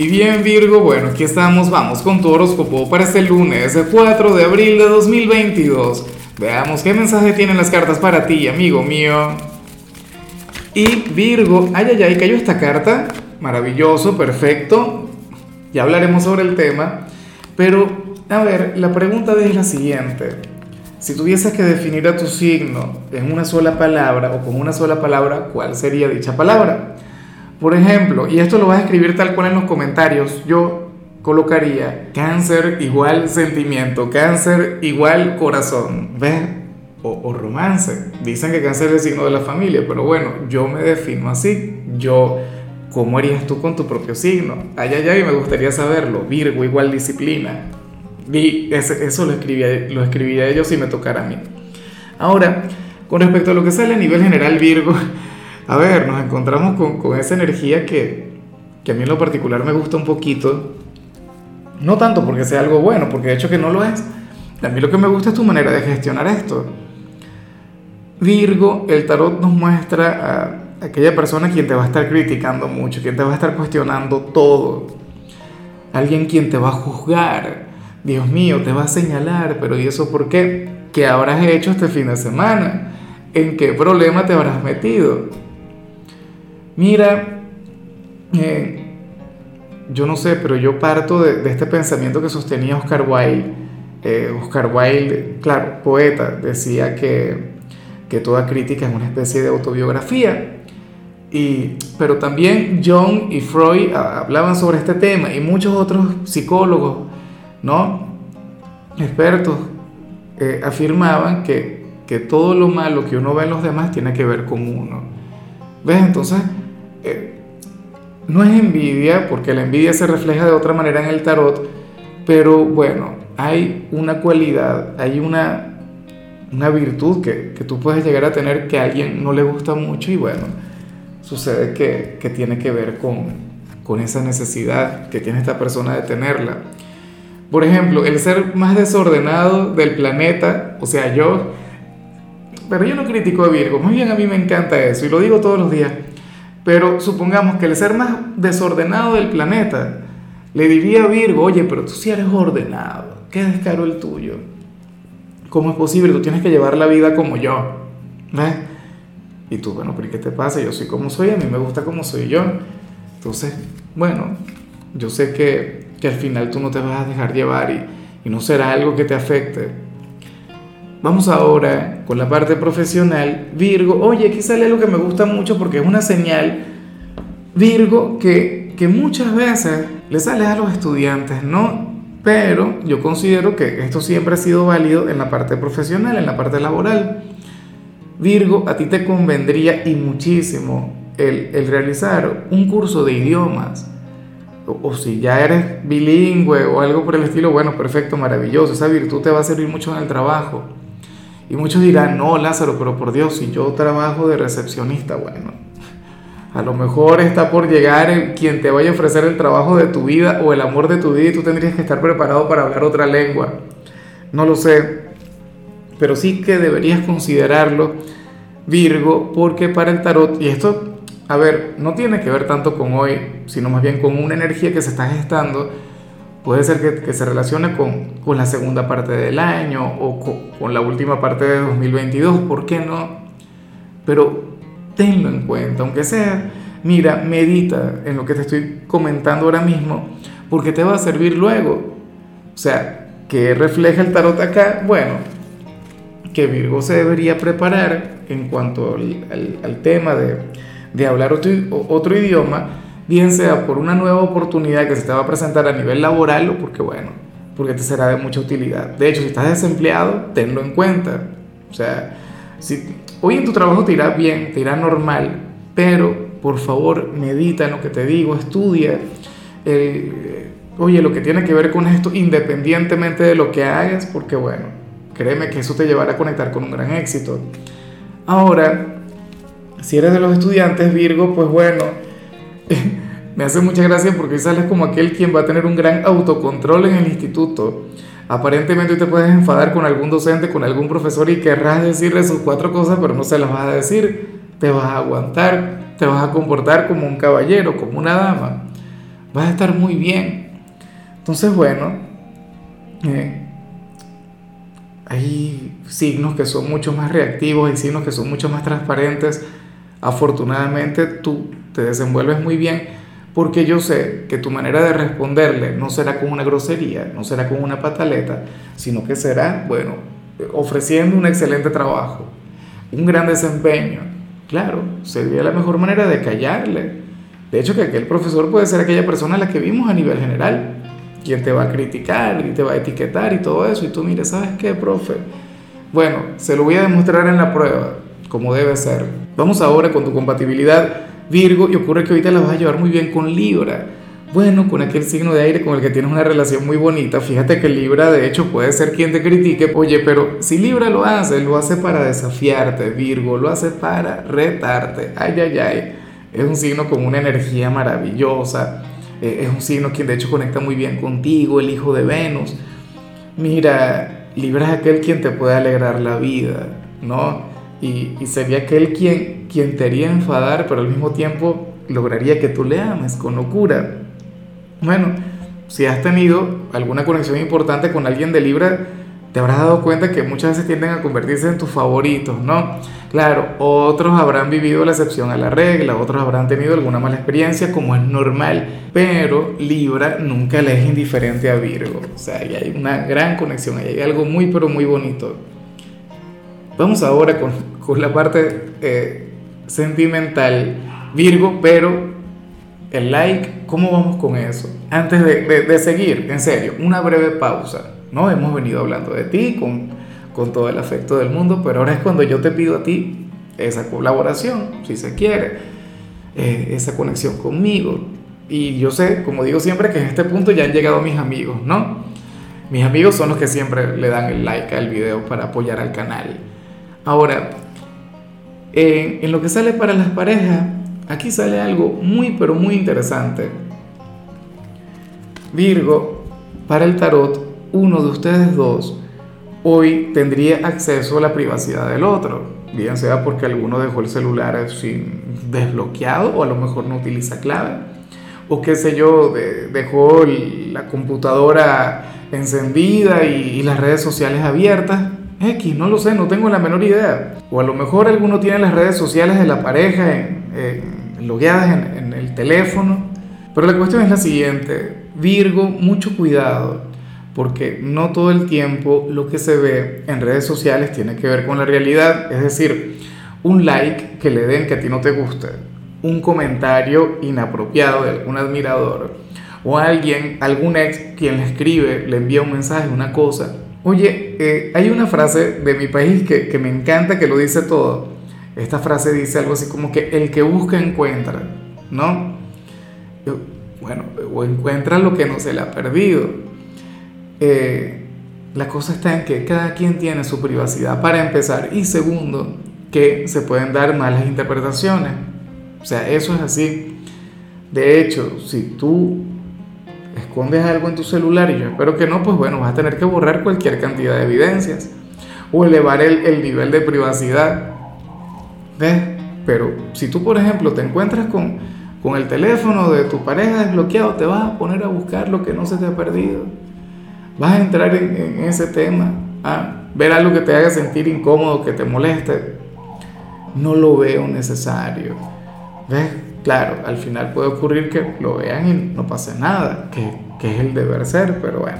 Y bien Virgo, bueno, aquí estamos, vamos con tu horóscopo para este lunes, el 4 de abril de 2022. Veamos qué mensaje tienen las cartas para ti, amigo mío. Y Virgo, ay, ay, ay, cayó esta carta, maravilloso, perfecto. Ya hablaremos sobre el tema, pero a ver, la pregunta es la siguiente. Si tuvieses que definir a tu signo en una sola palabra o con una sola palabra, ¿cuál sería dicha palabra? Por ejemplo, y esto lo vas a escribir tal cual en los comentarios, yo colocaría cáncer igual sentimiento, cáncer igual corazón, ¿ves? O, romance. Dicen que cáncer es el signo de la familia, pero bueno, yo me defino así. Yo, ¿cómo harías tú con tu propio signo? Ay, ay, ay, me gustaría saberlo. Virgo igual disciplina. Y eso lo escribía, lo escribiría yo si me tocara a mí. Ahora, con respecto a lo que sale a nivel general Virgo, a ver, nos encontramos con, esa energía que, que, a mí en lo particular me gusta un poquito. No tanto porque sea algo bueno, porque de hecho que no lo es. A mí lo que me gusta es tu manera de gestionar esto. Virgo, el tarot nos muestra a aquella persona quien te va a estar criticando mucho, quien te va a estar cuestionando todo. Alguien quien te va a juzgar. Dios mío, te va a señalar, pero ¿y eso por qué? ¿Qué habrás hecho este fin de semana? ¿En qué problema te habrás metido? Mira, eh, yo no sé, pero yo parto de, este pensamiento que sostenía Oscar Wilde. Eh, Oscar Wilde, claro, poeta, decía que, que, toda crítica es una especie de autobiografía. Y, pero también Jung y Freud hablaban sobre este tema y muchos otros psicólogos, ¿no? expertos, eh, afirmaban que, que todo lo malo que uno ve en los demás tiene que ver con uno. ¿Ves? Entonces, no es envidia, porque la envidia se refleja de otra manera en el tarot, pero bueno, hay una cualidad, hay una, una virtud que, que tú puedes llegar a tener que a alguien no le gusta mucho y bueno, sucede que, que tiene que ver con, con esa necesidad que tiene esta persona de tenerla. Por ejemplo, el ser más desordenado del planeta, o sea, yo, pero yo no critico a Virgo, muy bien a mí me encanta eso y lo digo todos los días. Pero supongamos que el ser más desordenado del planeta le diría a Virgo, oye, pero tú sí eres ordenado, qué descaro el tuyo. ¿Cómo es posible? Tú tienes que llevar la vida como yo. ¿Ves? Y tú, bueno, pero ¿qué te pasa? Yo soy como soy, a mí me gusta como soy yo. Entonces, bueno, yo sé que, que al final tú no te vas a dejar llevar y, y no será algo que te afecte. Vamos ahora con la parte profesional. Virgo, oye, aquí sale algo que me gusta mucho porque es una señal, Virgo, que, que muchas veces le sale a los estudiantes, ¿no? Pero yo considero que esto siempre ha sido válido en la parte profesional, en la parte laboral. Virgo, a ti te convendría y muchísimo el, el realizar un curso de idiomas. O, o, si ya eres bilingüe o algo por el estilo, bueno, perfecto, maravilloso. Esa virtud te va a servir mucho en el trabajo. Y muchos dirán, no, Lázaro, pero por Dios, si yo trabajo de recepcionista, bueno, a lo mejor está por llegar quien te vaya a ofrecer el trabajo de tu vida o el amor de tu vida y tú tendrías que estar preparado para hablar otra lengua. No lo sé, pero sí que deberías considerarlo, Virgo, porque para el tarot, y esto, a ver, no tiene que ver tanto con hoy, sino más bien con una energía que se está gestando, Puede ser que, que se relacione con, con, la segunda parte del año o con, con, la última parte de 2022, ¿por qué no? Pero tenlo en cuenta, aunque sea, mira, medita en lo que te estoy comentando ahora mismo, porque te va a servir luego. O sea, ¿qué refleja el tarot acá? Bueno, que Virgo se debería preparar en cuanto al, al, al tema de, de hablar otro, otro idioma bien sea por una nueva oportunidad que se te va a presentar a nivel laboral o porque, bueno, porque te será de mucha utilidad. De hecho, si estás desempleado, tenlo en cuenta. O sea, si hoy en tu trabajo te irá bien, te irá normal, pero por favor medita en lo que te digo, estudia. Eh, oye, lo que tiene que ver con esto, independientemente de lo que hagas, porque bueno, créeme que eso te llevará a conectar con un gran éxito. Ahora, si eres de los estudiantes Virgo, pues bueno, me hace mucha gracia porque sales como aquel quien va a tener un gran autocontrol en el instituto. Aparentemente te puedes enfadar con algún docente, con algún profesor y querrás decirle sus cuatro cosas, pero no se las vas a decir. Te vas a aguantar, te vas a comportar como un caballero, como una dama. vas a estar muy bien. Entonces, bueno, eh, hay signos que son mucho más reactivos, hay signos que son mucho más transparentes. Afortunadamente tú te desenvuelves muy bien porque yo sé que tu manera de responderle no será con una grosería, no será con una pataleta, sino que será, bueno, ofreciendo un excelente trabajo, un gran desempeño. Claro, sería la mejor manera de callarle. De hecho, que aquel profesor puede ser aquella persona a la que vimos a nivel general, quien te va a criticar y te va a etiquetar y todo eso, y tú mires, ¿sabes qué, profe? Bueno, se lo voy a demostrar en la prueba, como debe ser. Vamos ahora con tu compatibilidad Virgo y ocurre que ahorita la vas a llevar muy bien con Libra. Bueno, con aquel signo de aire con el que tienes una relación muy bonita, fíjate que Libra de hecho puede ser quien te critique, oye, pero si Libra lo hace, lo hace para desafiarte, Virgo, lo hace para retarte, ay, ay, ay, es un signo con una energía maravillosa, eh, es un signo quien de hecho conecta muy bien contigo, el hijo de Venus. Mira, Libra es aquel quien te puede alegrar la vida, ¿no? Y, sería aquel quien, quien te haría enfadar, pero al mismo tiempo lograría que tú le ames con locura. Bueno, si has tenido alguna conexión importante con alguien de Libra, te habrás dado cuenta que muchas veces tienden a convertirse en tus favoritos, ¿no? Claro, otros habrán vivido la excepción a la regla, otros habrán tenido alguna mala experiencia, como es normal, pero Libra nunca le es indiferente a Virgo. O sea, ahí hay una gran conexión, ahí hay algo muy, pero muy bonito. Vamos ahora con, con la parte eh, sentimental, Virgo, pero el like, ¿cómo vamos con eso? Antes de, seguir, en serio, una breve pausa. ¿no? Hemos venido hablando de ti con, con todo el afecto del mundo, pero ahora es cuando yo te pido a ti esa colaboración, si se quiere, eh, esa conexión conmigo. Y yo sé, como digo siempre, que en este punto ya han llegado mis amigos, ¿no? Mis amigos son los que siempre le dan el like al video para apoyar al canal. Ahora, en lo que sale para las parejas, aquí sale algo muy pero muy interesante. Virgo, para el tarot, uno de ustedes dos hoy tendría acceso a la privacidad del otro, bien sea porque alguno dejó el celular sin desbloqueado o a lo mejor no utiliza clave, o qué sé yo, dejó la computadora encendida y, las redes sociales abiertas. X, no lo sé, no tengo la menor idea. O a lo mejor alguno tiene las redes sociales de la pareja en logueadas en, en el teléfono. Pero la cuestión es la siguiente, Virgo, mucho cuidado, porque no todo el tiempo lo que se ve en redes sociales tiene que ver con la realidad. Es decir, un like que le den que a ti no te gusta, un comentario inapropiado de algún admirador, o alguien, algún ex quien le escribe, le envía un mensaje, una cosa. Oye, eh, hay una frase de mi país que, que me encanta, que lo dice todo. Esta frase dice algo así como que el que busca encuentra, ¿no? Bueno, o encuentra lo que no se le ha perdido. Eh, la cosa está en que cada quien tiene su privacidad para empezar y segundo, que se pueden dar malas interpretaciones. O sea, eso es así. De hecho, si tú escondes algo en tu celular y yo espero que no, pues bueno, vas a tener que borrar cualquier cantidad de evidencias o elevar el, el nivel de privacidad. ¿Ves? Pero si tú, por ejemplo, te encuentras con, con el teléfono de tu pareja desbloqueado, te vas a poner a buscar lo que no se te ha perdido. Vas a entrar en, ese tema, a ver algo que te haga sentir incómodo, que te moleste. No lo veo necesario. ¿Ves? Claro, al final puede ocurrir que lo vean y no pase nada, que, que es el deber ser, pero bueno.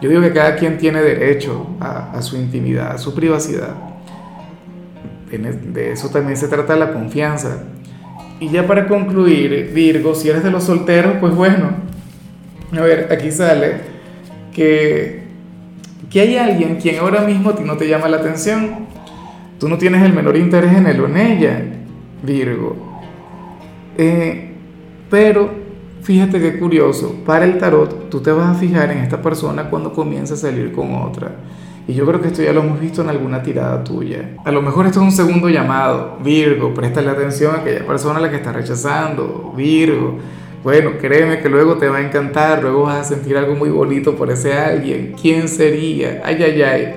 Yo digo que cada quien tiene derecho a, su intimidad, a su privacidad de eso también se trata la confianza. Y ya para concluir, Virgo, si eres de los solteros, pues bueno, a ver, aquí sale que, que hay alguien quien ahora mismo no te llama la atención. Tú no tienes el menor interés en él o en ella, Virgo. Eh, pero fíjate qué curioso, para el tarot tú te vas a fijar en esta persona cuando comienza a salir con otra. Y yo creo que esto ya lo hemos visto en alguna tirada tuya. A lo mejor esto es un segundo llamado. Virgo, préstale atención a aquella persona a la que está rechazando. Virgo, bueno, créeme que luego te va a encantar, luego vas a sentir algo muy bonito por ese alguien. ¿Quién sería? Ay, ay, ay.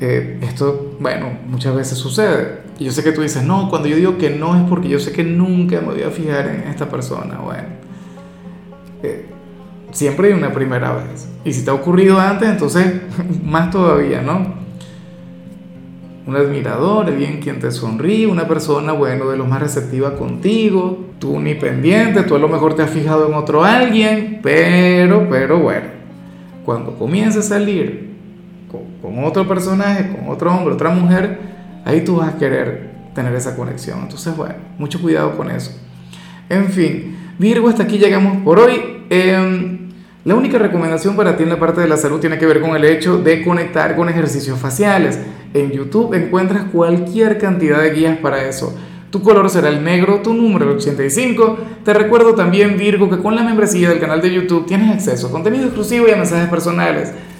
Eh, esto, bueno, muchas veces sucede. Y yo sé que tú dices, no, cuando yo digo que no es porque yo sé que nunca me voy a fijar en esta persona. Bueno, siempre hay una primera vez. Y si te ha ocurrido antes, entonces más todavía, ¿no? un admirador, alguien quien te sonríe, una persona, bueno, de lo más receptiva contigo, tú ni pendiente, tú a lo mejor te has fijado en otro alguien, pero, pero bueno, cuando comiences a salir con otro personaje, con otro hombre, otra mujer, ahí tú vas a querer tener esa conexión. Entonces, bueno, mucho cuidado con eso. En fin, Virgo, hasta aquí llegamos por hoy. Eh, la única recomendación para ti en la parte de la salud tiene que ver con el hecho de conectar con ejercicios faciales. En YouTube encuentras cualquier cantidad de guías para eso. Tu color será el negro, tu número el 85. Te recuerdo también, Virgo, que con la membresía del canal de YouTube tienes acceso a contenido exclusivo y a mensajes personales.